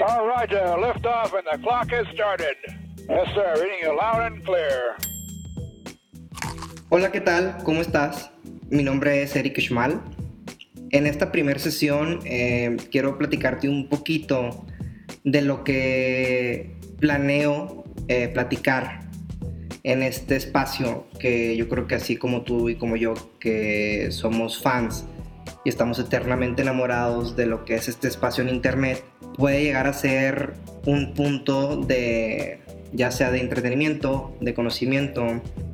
All right, uh, lift off and the clock has started. Yes, sir. Reading you loud and clear. Hola, ¿qué tal? ¿Cómo estás? Mi nombre es Eric Schmal. En esta primera sesión eh, quiero platicarte un poquito de lo que planeo eh, platicar en este espacio que yo creo que así como tú y como yo que somos fans y estamos eternamente enamorados de lo que es este espacio en internet puede llegar a ser un punto de ya sea de entretenimiento, de conocimiento,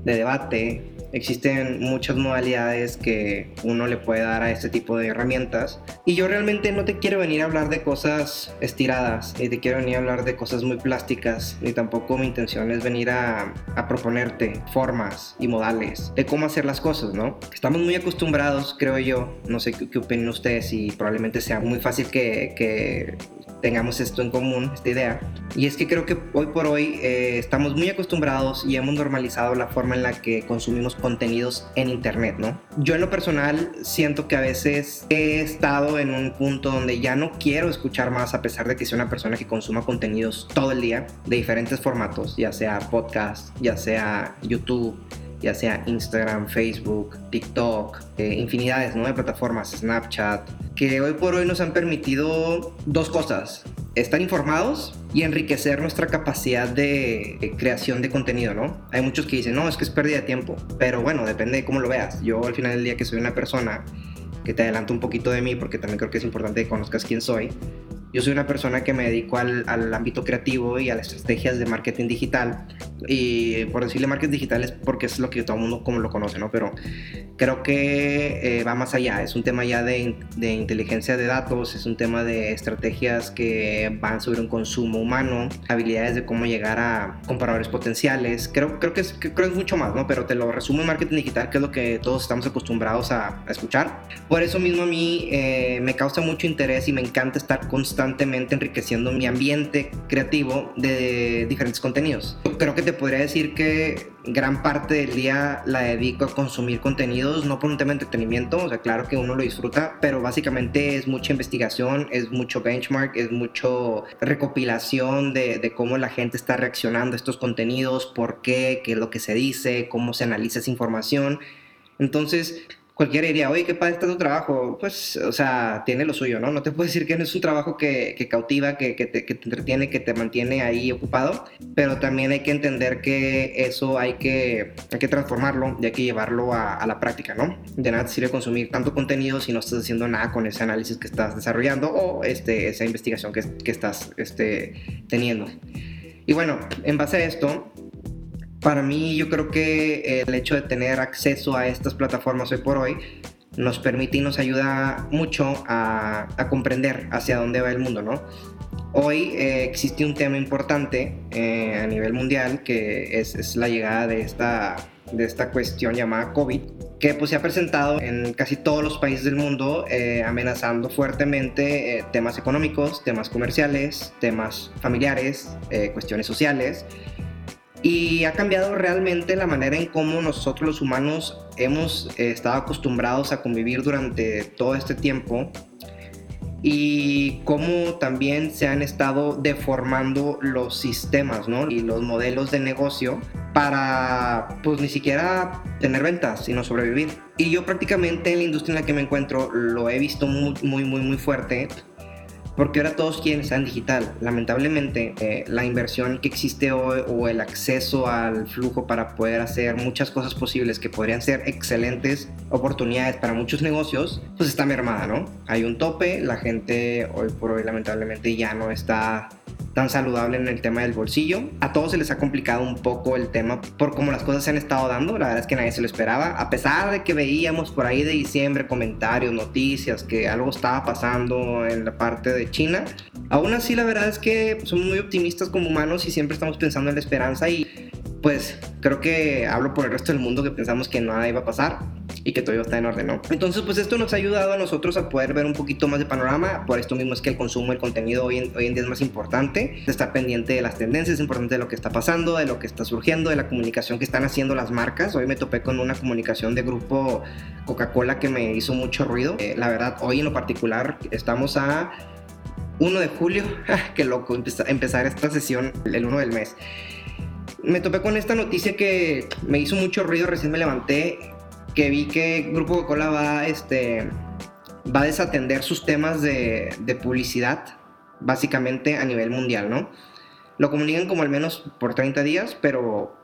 de debate, existen muchas modalidades que uno le puede dar a este tipo de herramientas. Y yo realmente no te quiero venir a hablar de cosas estiradas, ni te quiero venir a hablar de cosas muy plásticas, ni tampoco mi intención es venir a, proponerte formas y modales de cómo hacer las cosas, ¿no? Estamos muy acostumbrados, creo yo, no sé qué, qué opinen ustedes y probablemente sea muy fácil que, que tengamos esto en común, esta idea. Y es que creo que hoy por hoy eh, estamos muy acostumbrados y hemos normalizado la forma en la que consumimos contenidos en Internet, ¿no? Yo en lo personal siento que a veces he estado en un punto donde ya no quiero escuchar más a pesar de que soy una persona que consuma contenidos todo el día de diferentes formatos, ya sea podcast, ya sea YouTube ya sea Instagram, Facebook, TikTok, eh, infinidades de plataformas, Snapchat, que hoy por hoy nos han permitido dos cosas. Estar informados y enriquecer nuestra capacidad de creación de contenido, ¿no? Hay muchos que dicen, no, es que es pérdida de tiempo, pero bueno, depende de cómo lo veas. Yo al final del día que soy una persona que te adelanto un poquito de mí, porque también creo que es importante que conozcas quién soy, yo soy una persona que me dedico al, al, ámbito creativo y a las estrategias de marketing digital. Y por decirle marketing digital es porque es lo que todo el mundo como lo conoce, ¿no? Pero creo que eh, va más allá. Es un tema ya de, de, inteligencia de datos, es un tema de estrategias que van sobre un consumo humano, habilidades de cómo llegar a comparadores potenciales. Creo, creo, que, es, creo que es mucho más, ¿no? Pero te lo resumo en marketing digital, que es lo que todos estamos acostumbrados a, a escuchar. Por eso mismo a mí eh, me causa mucho interés y me encanta estar constantemente constantemente enriqueciendo mi ambiente creativo de diferentes contenidos. Creo que te podría decir que gran parte del día la dedico a consumir contenidos, no por un tema de entretenimiento, o sea, claro que uno lo disfruta, pero básicamente es mucha investigación, es mucho benchmark, es mucho recopilación de, de cómo la gente está reaccionando a estos contenidos, por qué, qué es lo que se dice, cómo se analiza esa información. Entonces, cualquiera diría, oye, qué padre está tu trabajo. Pues, o sea, tiene lo suyo, ¿no? No te puedo decir que no es un trabajo que, que cautiva, que, que, te, que, te, entretiene, que te mantiene ahí ocupado, pero también hay que entender que eso hay que, hay que transformarlo y hay que llevarlo a, a la práctica, ¿no? De nada te sirve consumir tanto contenido si no estás haciendo nada con ese análisis que estás desarrollando o este, esa investigación que, que estás este, teniendo. Y bueno, en base a esto, para mí yo creo que el hecho de tener acceso a estas plataformas hoy por hoy nos permite y nos ayuda mucho a, comprender hacia dónde va el mundo, ¿no? Hoy eh, existe un tema importante eh, a nivel mundial que es, la llegada de esta, de esta cuestión llamada COVID, que pues se ha presentado en casi todos los países del mundo eh, amenazando fuertemente temas económicos, temas comerciales, temas familiares, cuestiones sociales y ha cambiado realmente la manera en cómo nosotros los humanos hemos eh, estado acostumbrados a convivir durante todo este tiempo y cómo también se han estado deformando los sistemas ¿no? y los modelos de negocio para pues ni siquiera tener ventas, sino sobrevivir. Y yo prácticamente en la industria en la que me encuentro lo he visto muy, muy, muy, muy fuerte porque ahora todos quieren estar en digital. Lamentablemente, eh, la inversión que existe hoy o el acceso al flujo para poder hacer muchas cosas posibles que podrían ser excelentes oportunidades para muchos negocios, pues está mermada, ¿no? Hay un tope, la gente hoy por hoy lamentablemente ya no está tan saludable en el tema del bolsillo. A todos se les ha complicado un poco el tema por cómo las cosas se han estado dando. La verdad es que nadie se lo esperaba. A pesar de que veíamos por ahí de diciembre comentarios, noticias, que algo estaba pasando en la parte de China. Aún así, la verdad es que somos muy optimistas como humanos y siempre estamos pensando en la esperanza y pues creo que hablo por el resto del mundo que pensamos que nada iba a pasar y que todo está en orden, ¿no? Entonces, pues esto nos ha ayudado a nosotros a poder ver un poquito más de panorama. Por esto mismo es que el consumo del contenido hoy en, hoy en día es más importante. Estar pendiente de las tendencias, es importante de lo que está pasando, de lo que está surgiendo, de la comunicación que están haciendo las marcas. Hoy me topé con una comunicación de grupo Coca-Cola que me hizo mucho ruido. Eh, la verdad, hoy en lo particular estamos a 1 de julio, qué loco, empezar esta sesión el 1 del mes. Me topé con esta noticia que me hizo mucho ruido, recién me levanté, que vi que Grupo Coca-Cola va, este, va a desatender sus temas de, de publicidad, básicamente a nivel mundial, ¿no? Lo comunican como al menos por 30 días, pero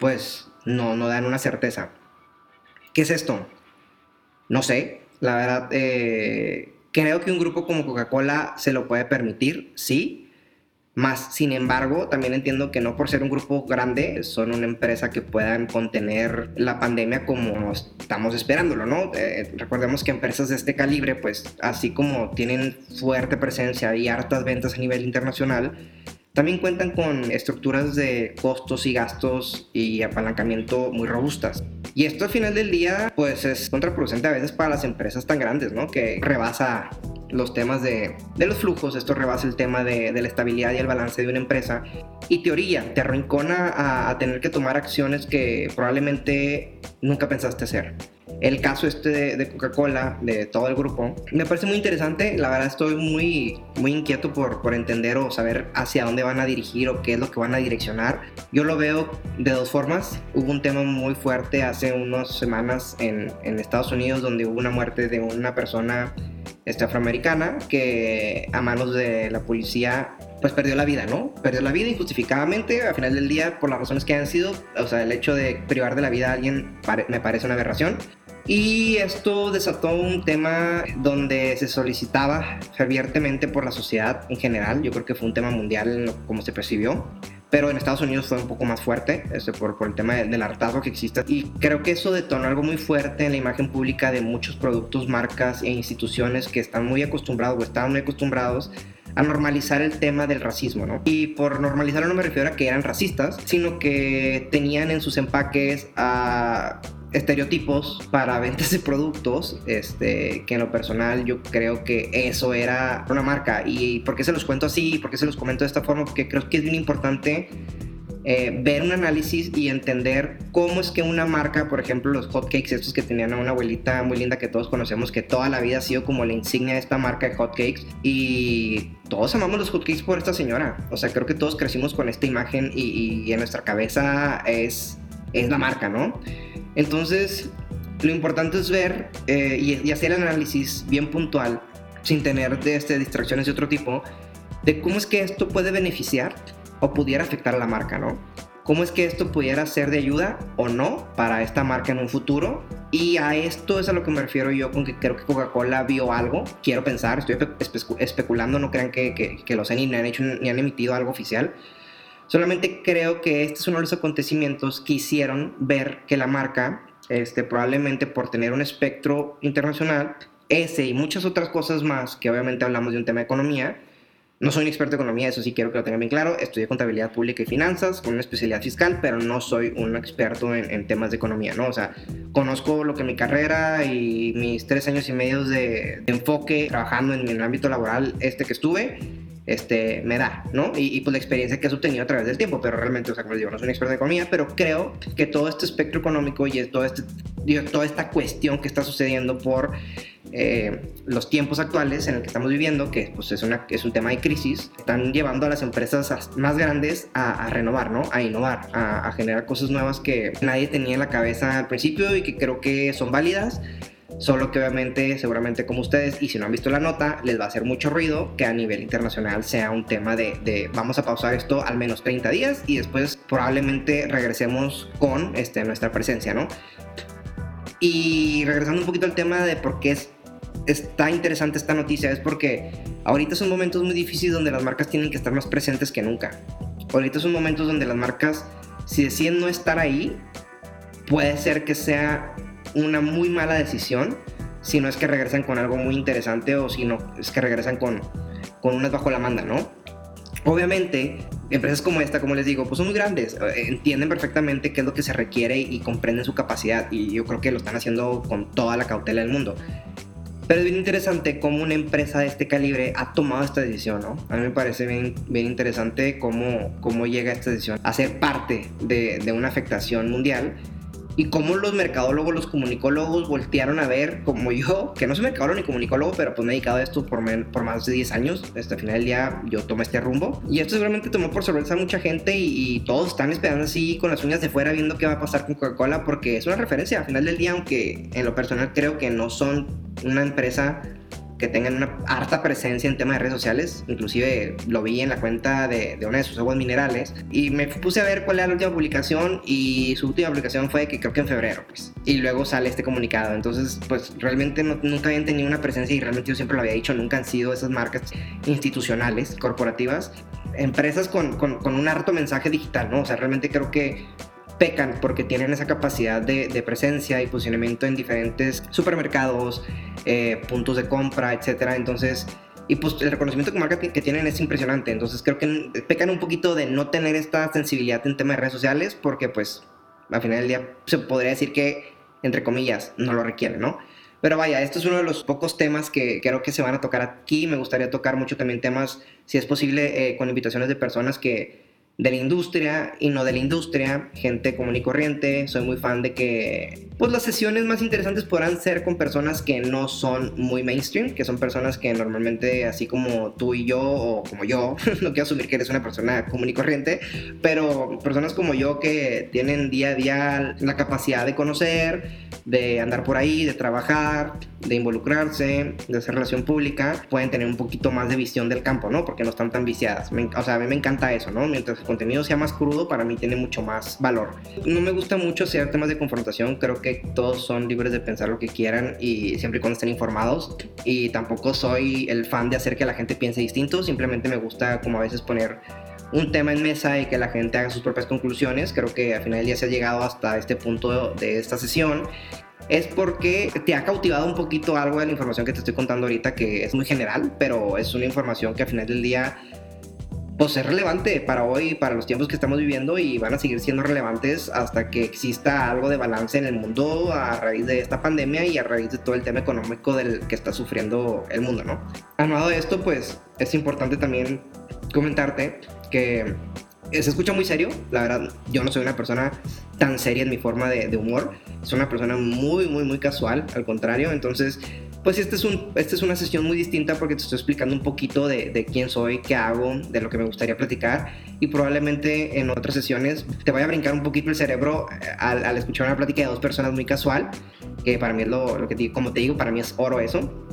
pues no, no dan una certeza. ¿Qué es esto? No sé, la verdad, eh, creo que un grupo como Coca-Cola se lo puede permitir, sí. Más, sin embargo, también entiendo que no por ser un grupo grande, son una empresa que puedan contener la pandemia como estamos esperándolo, ¿no? Eh, recordemos que empresas de este calibre, pues así como tienen fuerte presencia y hartas ventas a nivel internacional, también cuentan con estructuras de costos y gastos y apalancamiento muy robustas. Y esto al final del día, pues es contraproducente a veces para las empresas tan grandes, ¿no? Que rebasa los temas de, de los flujos, esto rebasa el tema de, de, la estabilidad y el balance de una empresa. Y teoría, te arrincona a, a tener que tomar acciones que probablemente nunca pensaste hacer el caso este de, Coca-Cola, de todo el grupo, me parece muy interesante. La verdad estoy muy, muy inquieto por, por entender o saber hacia dónde van a dirigir o qué es lo que van a direccionar. Yo lo veo de dos formas. Hubo un tema muy fuerte hace unas semanas en, en Estados Unidos donde hubo una muerte de una persona este, afroamericana que a manos de la policía pues perdió la vida, ¿no? Perdió la vida injustificadamente, al final del día, por las razones que han sido, o sea, el hecho de privar de la vida a alguien me parece una aberración. Y esto desató un tema donde se solicitaba fervientemente por la sociedad en general, yo creo que fue un tema mundial como se percibió, pero en Estados Unidos fue un poco más fuerte este, por, el tema del, hartazgo que existe. Y creo que eso detonó algo muy fuerte en la imagen pública de muchos productos, marcas e instituciones que están muy acostumbrados o estaban muy acostumbrados a normalizar el tema del racismo, ¿no? Y por normalizarlo no me refiero a que eran racistas, sino que tenían en sus empaques a estereotipos para ventas de productos, este, que en lo personal yo creo que eso era una marca. ¿Y por qué se los cuento así? ¿Por qué se los comento de esta forma? Porque creo que es bien importante eh, ver un análisis y entender cómo es que una marca, por ejemplo, los hotcakes, estos que tenían a una abuelita muy linda que todos conocemos, que toda la vida ha sido como la insignia de esta marca de hotcakes y todos amamos los hotcakes por esta señora. O sea, creo que todos crecimos con esta imagen y, en nuestra cabeza es, es la marca, ¿no? Entonces, lo importante es ver eh, y, hacer el análisis bien puntual, sin tener de este, distracciones de otro tipo, de cómo es que esto puede beneficiar o pudiera afectar a la marca, ¿no? ¿Cómo es que esto pudiera ser de ayuda o no para esta marca en un futuro? Y a esto es a lo que me refiero yo con que creo que Coca-Cola vio algo. Quiero pensar, estoy especulando, no crean que, que, lo sé ni han hecho ni han emitido algo oficial Solamente creo que este es uno de los acontecimientos que hicieron ver que la marca, este, probablemente por tener un espectro internacional, ese y muchas otras cosas más, que obviamente hablamos de un tema de economía, no soy un experto en economía, eso sí quiero que lo tengan bien claro. Estudié contabilidad pública y finanzas con una especialidad fiscal, pero no soy un experto en, temas de economía, ¿no? O sea, conozco lo que mi carrera y mis tres años y medio de, de enfoque trabajando en el ámbito laboral este que estuve este, me da, ¿no? Y, pues la experiencia que has obtenido a través del tiempo, pero realmente, o sea, como les digo, no soy un experto de economía, pero creo que todo este espectro económico y todo este, toda esta cuestión que está sucediendo por eh, los tiempos actuales en el que estamos viviendo, que pues es, una, es un tema de crisis, están llevando a las empresas más grandes a, renovar, ¿no? A innovar, a, a generar cosas nuevas que nadie tenía en la cabeza al principio y que creo que son válidas Solo que obviamente, seguramente como ustedes, y si no han visto la nota, les va a hacer mucho ruido que a nivel internacional sea un tema de, vamos a pausar esto al menos 30 días y después probablemente regresemos con este, nuestra presencia, ¿no? Y regresando un poquito al tema de por qué es, está interesante esta noticia, es porque ahorita son momentos muy difíciles donde las marcas tienen que estar más presentes que nunca. Ahorita son momentos donde las marcas, si deciden no estar ahí, puede ser que sea una muy mala decisión si no es que regresan con algo muy interesante o si no es que regresan con, con unas bajo la manda, ¿no? Obviamente, empresas como esta, como les digo, pues son muy grandes, eh, entienden perfectamente qué es lo que se requiere y comprenden su capacidad y yo creo que lo están haciendo con toda la cautela del mundo. Pero es bien interesante cómo una empresa de este calibre ha tomado esta decisión, ¿no? A mí me parece bien, bien interesante cómo, cómo llega esta decisión a ser parte de, de una afectación mundial y cómo los mercadólogos, los comunicólogos voltearon a ver, como yo, que no soy mercadólogo ni comunicólogo, pero pues me he dedicado a esto por, por más de 10 años. Hasta el final del día yo tomé este rumbo. Y esto seguramente tomó por sorpresa a mucha gente y, y, todos están esperando así con las uñas de fuera viendo qué va a pasar con Coca-Cola porque es una referencia. Al final del día, aunque en lo personal creo que no son una empresa que tengan una harta presencia en temas de redes sociales. Inclusive lo vi en la cuenta de, de una de sus aguas minerales. Y me puse a ver cuál era la última publicación y su última publicación fue que creo que en febrero, pues. Y luego sale este comunicado. Entonces, pues realmente nunca habían tenido una presencia y realmente yo siempre lo había dicho, nunca han sido esas marcas institucionales, corporativas, empresas con, con, con un harto mensaje digital, ¿no? O sea, realmente creo que pecan porque tienen esa capacidad de, presencia y posicionamiento en diferentes supermercados, eh, puntos de compra, etcétera. Entonces, y pues el reconocimiento como marca que, tienen es impresionante. Entonces creo que pecan un poquito de no tener esta sensibilidad en temas de redes sociales porque pues al final del día se podría decir que, entre comillas, no lo requiere, ¿no? Pero vaya, esto es uno de los pocos temas que creo que se van a tocar aquí. Me gustaría tocar mucho también temas, si es posible, eh, con invitaciones de personas que, de la industria y no de la industria, gente común y corriente. Soy muy fan de que pues las sesiones más interesantes podrán ser con personas que no son muy mainstream, que son personas que normalmente así como tú y yo o como yo, no quiero asumir que eres una persona común y corriente, pero personas como yo que tienen día a día la capacidad de conocer, de andar por ahí, de trabajar, de involucrarse, de hacer relación pública, pueden tener un poquito más de visión del campo, ¿no? Porque no están tan viciadas. o sea, a mí me encanta eso, ¿no? Mientras contenido sea más crudo, para mí tiene mucho más valor. No me gusta mucho hacer temas de confrontación, creo que todos son libres de pensar lo que quieran y siempre y cuando estén informados. Y tampoco soy el fan de hacer que la gente piense distinto, simplemente me gusta como a veces poner un tema en mesa y que la gente haga sus propias conclusiones. Creo que al final del día se ha llegado hasta este punto de esta sesión es porque te ha cautivado un poquito algo de la información que te estoy contando ahorita, que es muy general, pero es una información que al final del día pues es relevante para hoy, para los tiempos que estamos viviendo y van a seguir siendo relevantes hasta que exista algo de balance en el mundo a raíz de esta pandemia y a raíz de todo el tema económico del que está sufriendo el mundo, ¿no? Aunado de esto, pues es importante también comentarte que se escucha muy serio, la verdad, yo no soy una persona tan seria en mi forma de, de humor, soy una persona muy, muy, muy casual, al contrario, entonces pues esta es, un, esta es una sesión muy distinta porque te estoy explicando un poquito de, de, quién soy, qué hago, de lo que me gustaría platicar y probablemente en otras sesiones te vaya a brincar un poquito el cerebro eh, al, al escuchar una plática de dos personas muy casual, que para mí es lo, lo que te, como te digo, para mí es oro eso.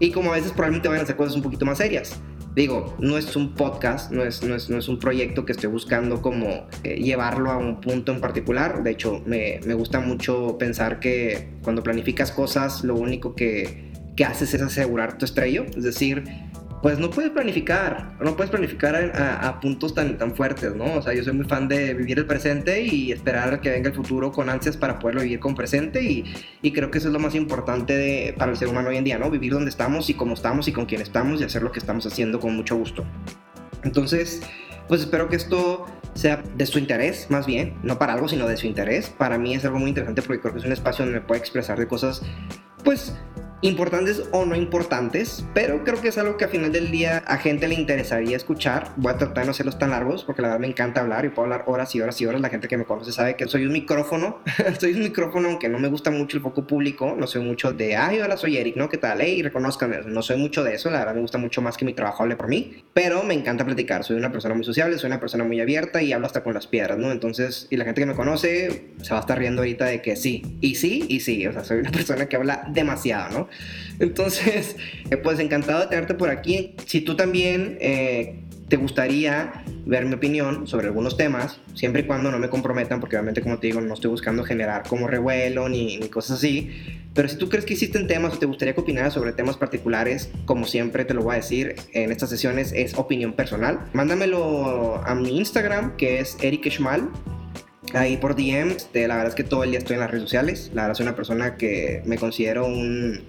Y como a veces probablemente vayan a hacer cosas un poquito más serias. Digo, no es un podcast, no es, no es, no es un proyecto que estoy buscando como eh, llevarlo a un punto en particular. De hecho, me, me gusta mucho pensar que cuando planificas cosas, lo único que que haces es asegurar tu estrello, es decir, pues no puedes planificar, no puedes planificar a, puntos tan, tan fuertes, ¿no? O sea, yo soy muy fan de vivir el presente y esperar a que venga el futuro con ansias para poderlo vivir con presente y, y creo que eso es lo más importante para el ser humano hoy en día, ¿no? Vivir donde estamos y cómo estamos y con quién estamos y hacer lo que estamos haciendo con mucho gusto. Entonces, pues espero que esto sea de su interés, más bien, no para algo, sino de su interés. Para mí es algo muy interesante porque creo que es un espacio donde me puedo expresar de cosas, pues, importantes o no importantes, pero creo que es algo que a final del día a gente le interesaría escuchar. Voy a tratar de no hacerlos tan largos porque la verdad me encanta hablar y puedo hablar horas y horas y horas. La gente que me conoce sabe que soy un micrófono, soy un micrófono aunque no me gusta mucho el foco público, no soy mucho de, ay, hola, soy Eric, ¿no? ¿Qué tal? Hey, reconozcanme, no soy mucho de eso, la verdad me gusta mucho más que mi trabajo hable por mí, pero me encanta platicar, soy una persona muy sociable, soy una persona muy abierta y hablo hasta con las piedras, ¿no? Entonces, y la gente que me conoce se va a estar riendo ahorita de que sí, y sí, y sí, o sea, soy una persona que habla demasiado, ¿no? Entonces, eh, pues encantado de tenerte por aquí. Si tú también eh, te gustaría ver mi opinión sobre algunos temas, siempre y cuando no me comprometan, porque obviamente, como te digo, no estoy buscando generar como revuelo ni, cosas así. Pero si tú crees que existen temas o te gustaría que opinara sobre temas particulares, como siempre te lo voy a decir en estas sesiones, es opinión personal. Mándamelo a mi Instagram, que es Eric Schmal ahí por DM. la verdad es que todo el día estoy en las redes sociales. La verdad soy una persona que me considero un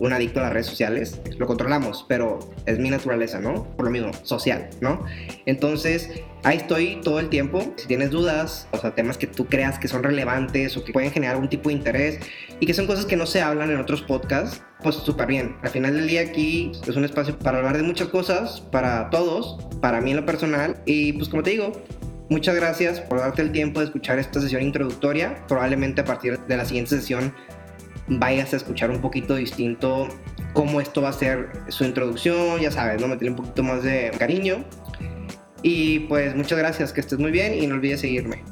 un adicto a las redes sociales, lo controlamos, pero es mi naturaleza, ¿no? Por lo mismo, social, ¿no? Entonces, ahí estoy todo el tiempo. Si tienes dudas, o sea, temas que tú creas que son relevantes o que pueden generar algún tipo de interés y que son cosas que no se hablan en otros podcasts, pues súper bien. Al final del día aquí es un espacio para hablar de muchas cosas, para todos, para mí en lo personal y pues como te digo, Muchas gracias por darte el tiempo de escuchar esta sesión introductoria. Probablemente a partir de la siguiente sesión vayas a escuchar un poquito distinto cómo esto va a ser su introducción, ya sabes, ¿no? Meterle un poquito más de cariño. Y pues muchas gracias, que estés muy bien y no olvides seguirme.